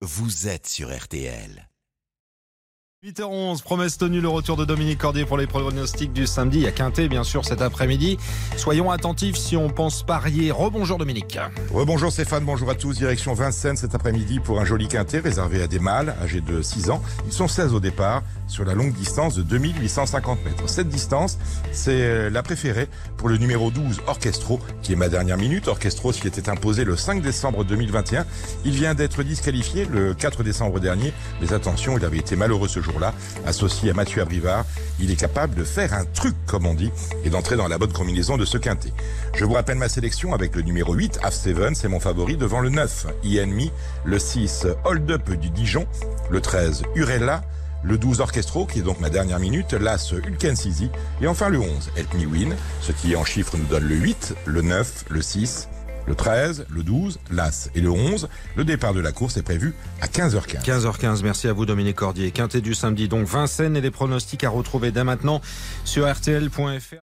vous êtes sur RTL. 8h11, promesse tenue, le retour de Dominique Cordier pour les pronostics du samedi à Quintet, bien sûr, cet après-midi. Soyons attentifs si on pense parier. Rebonjour Dominique. Rebonjour Stéphane, bonjour à tous. Direction Vincennes cet après-midi pour un joli quintet réservé à des mâles âgés de 6 ans. Ils sont 16 au départ sur la longue distance de 2850 mètres. Cette distance, c'est la préférée pour le numéro 12, Orchestro, qui est ma dernière minute. Orchestro qui était imposé le 5 décembre 2021. Il vient d'être disqualifié le 4 décembre dernier. Mais attention, il avait été malheureux ce jour-là. Associé à Mathieu Abrivard, il est capable de faire un truc, comme on dit, et d'entrer dans la bonne combinaison de ce quintet. Je vous rappelle ma sélection avec le numéro 8, Half Seven, c'est mon favori, devant le 9, Enemy, le 6, Hold Up du Dijon, le 13, Urella, le 12 Orchestro, qui est donc ma dernière minute, l'As Hulken Sisi, et enfin le 11, Help Me Win, ce qui en chiffres nous donne le 8, le 9, le 6, le 13, le 12, l'As et le 11. Le départ de la course est prévu à 15h15. 15h15, merci à vous Dominique Cordier. Quintet du samedi, donc Vincennes et les pronostics à retrouver dès maintenant sur rtl.fr.